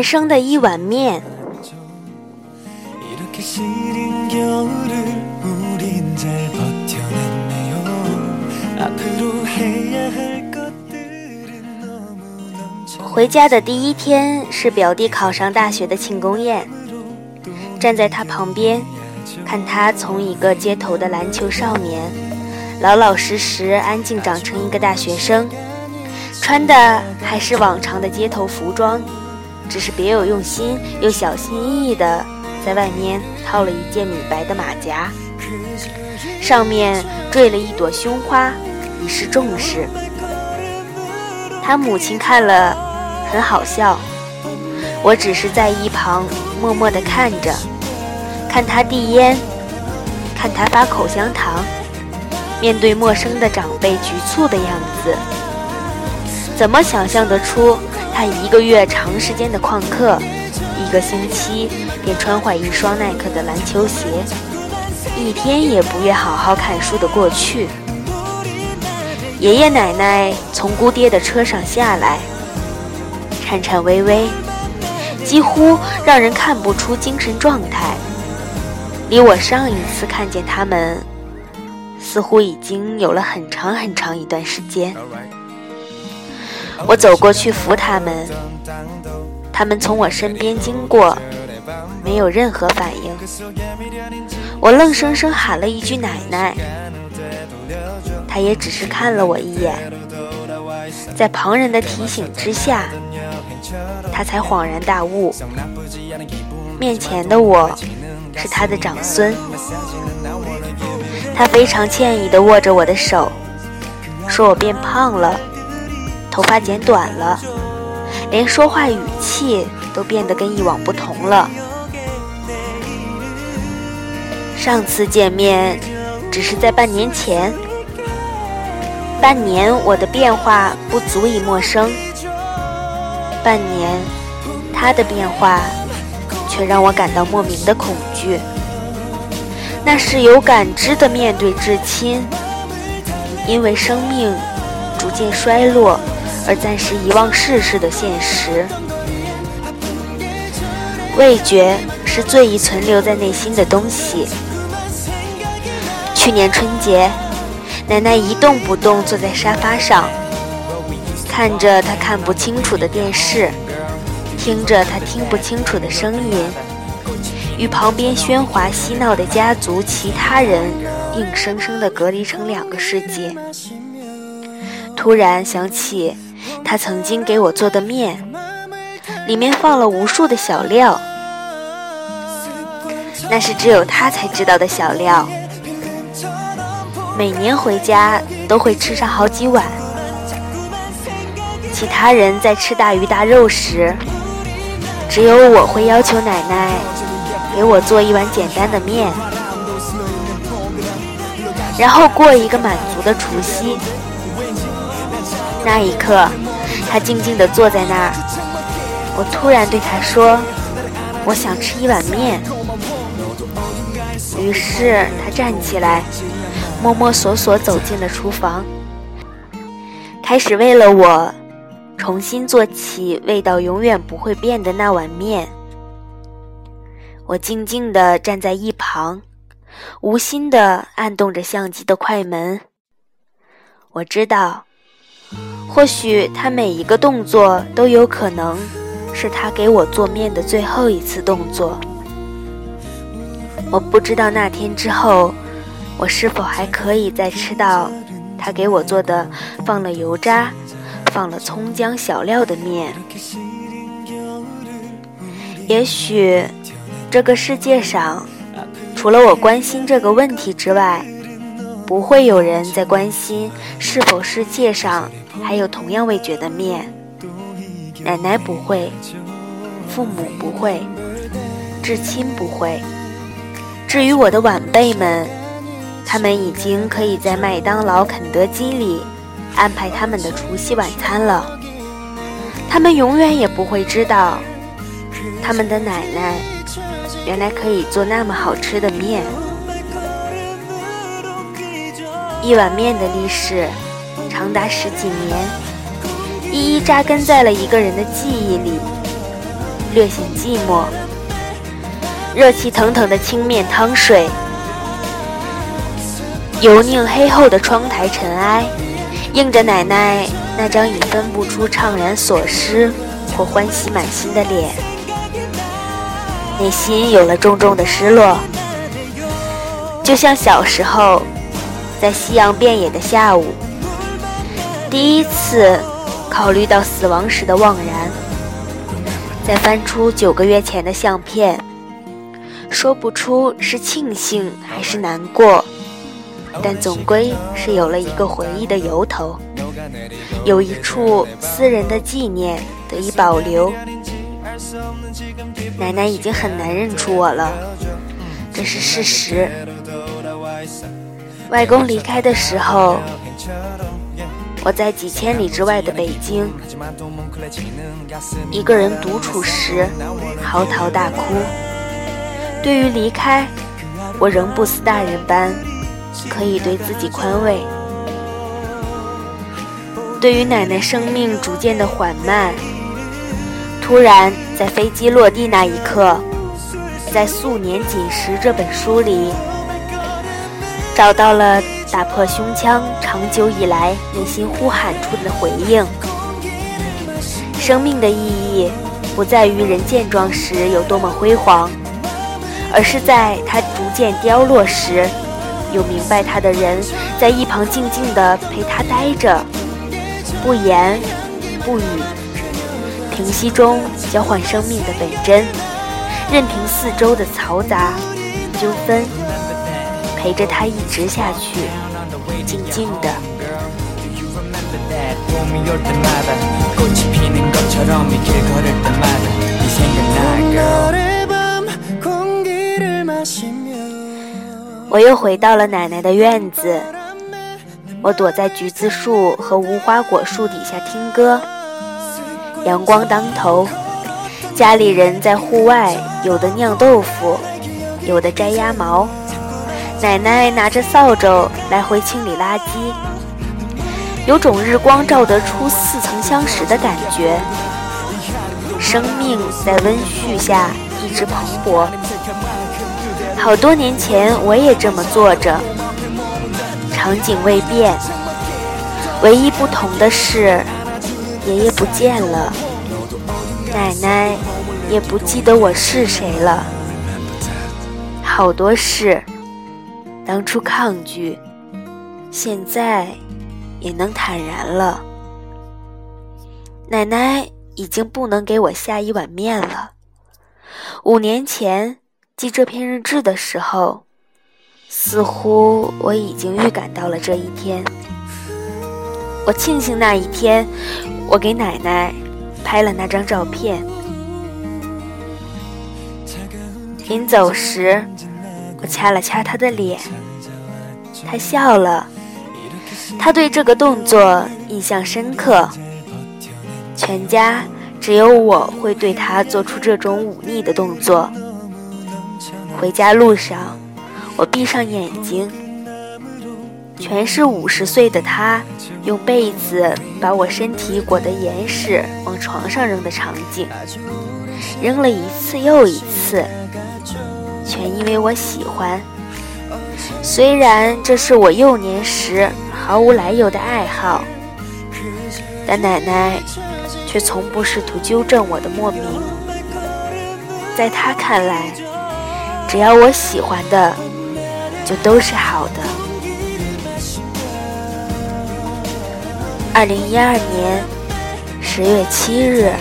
人生的一碗面。回家的第一天是表弟考上大学的庆功宴，站在他旁边，看他从一个街头的篮球少年，老老实实、安静长成一个大学生，穿的还是往常的街头服装，只是别有用心又小心翼翼的在外面套了一件米白的马甲，上面缀了一朵胸花，以示重视。他母亲看了。很好笑，我只是在一旁默默地看着，看他递烟，看他发口香糖，面对陌生的长辈局促的样子。怎么想象得出他一个月长时间的旷课，一个星期便穿坏一双耐克的篮球鞋，一天也不愿好好看书的过去？爷爷奶奶从姑爹的车上下来。颤颤巍巍，几乎让人看不出精神状态。离我上一次看见他们，似乎已经有了很长很长一段时间。我走过去扶他们，他们从我身边经过，没有任何反应。我愣生生喊了一句“奶奶”，他也只是看了我一眼，在旁人的提醒之下。他才恍然大悟，面前的我是他的长孙。他非常歉意地握着我的手，说我变胖了，头发剪短了，连说话语气都变得跟以往不同了。上次见面只是在半年前，半年我的变化不足以陌生。半年，他的变化却让我感到莫名的恐惧。那是有感知的面对至亲，因为生命逐渐衰落而暂时遗忘世事的现实。味觉是最易存留在内心的东西。去年春节，奶奶一动不动坐在沙发上。看着她看不清楚的电视，听着她听不清楚的声音，与旁边喧哗嬉闹的家族其他人硬生生地隔离成两个世界。突然想起他曾经给我做的面，里面放了无数的小料，那是只有他才知道的小料。每年回家都会吃上好几碗。其他人在吃大鱼大肉时，只有我会要求奶奶给我做一碗简单的面，然后过一个满足的除夕。那一刻，他静静地坐在那儿，我突然对他说：“我想吃一碗面。”于是他站起来，摸摸索索走进了厨房，开始为了我。重新做起味道永远不会变的那碗面。我静静地站在一旁，无心地按动着相机的快门。我知道，或许他每一个动作都有可能是他给我做面的最后一次动作。我不知道那天之后，我是否还可以再吃到他给我做的放了油渣。放了葱姜小料的面，也许这个世界上除了我关心这个问题之外，不会有人在关心是否世界上还有同样味觉的面。奶奶不会，父母不会，至亲不会。至于我的晚辈们，他们已经可以在麦当劳、肯德基里。安排他们的除夕晚餐了，他们永远也不会知道，他们的奶奶原来可以做那么好吃的面。一碗面的历史长达十几年，一一扎根在了一个人的记忆里，略显寂寞。热气腾腾的清面汤水，油腻黑厚的窗台尘埃，映着奶奶那张已分不出怅然所失或欢喜满心的脸，内心有了重重的失落，就像小时候在夕阳遍野的下午，第一次考虑到死亡时的惘然，再翻出九个月前的相片。说不出是庆幸还是难过，但总归是有了一个回忆的由头，有一处私人的纪念得以保留。奶奶已经很难认出我了，这是事实。外公离开的时候，我在几千里之外的北京，一个人独处时，嚎啕大哭。对于离开，我仍不似大人般可以对自己宽慰。对于奶奶生命逐渐的缓慢，突然在飞机落地那一刻，在《素年锦时》这本书里，找到了打破胸腔长久以来内心呼喊出的回应。生命的意义，不在于人健壮时有多么辉煌。而是在他逐渐凋落时，有明白他的人在一旁静静地陪他待着，不言不语，平息中交换生命的本真，任凭四周的嘈杂纠纷，陪着他一直下去，静静的。我又回到了奶奶的院子，我躲在橘子树和无花果树底下听歌。阳光当头，家里人在户外，有的酿豆腐，有的摘鸭毛。奶奶拿着扫帚来回清理垃圾，有种日光照得出似曾相识的感觉。生命在温煦下一直蓬勃。好多年前，我也这么做着，场景未变，唯一不同的是，爷爷不见了，奶奶也不记得我是谁了。好多事，当初抗拒，现在也能坦然了。奶奶已经不能给我下一碗面了，五年前。记这篇日志的时候，似乎我已经预感到了这一天。我庆幸那一天，我给奶奶拍了那张照片。临走时，我掐了掐她的脸，他笑了。他对这个动作印象深刻。全家只有我会对他做出这种忤逆的动作。回家路上，我闭上眼睛，全是五十岁的他用被子把我身体裹得严实往床上扔的场景，扔了一次又一次，全因为我喜欢。虽然这是我幼年时毫无来由的爱好，但奶奶却从不试图纠正我的莫名，在她看来。只要我喜欢的，就都是好的。二零一二年十月七日。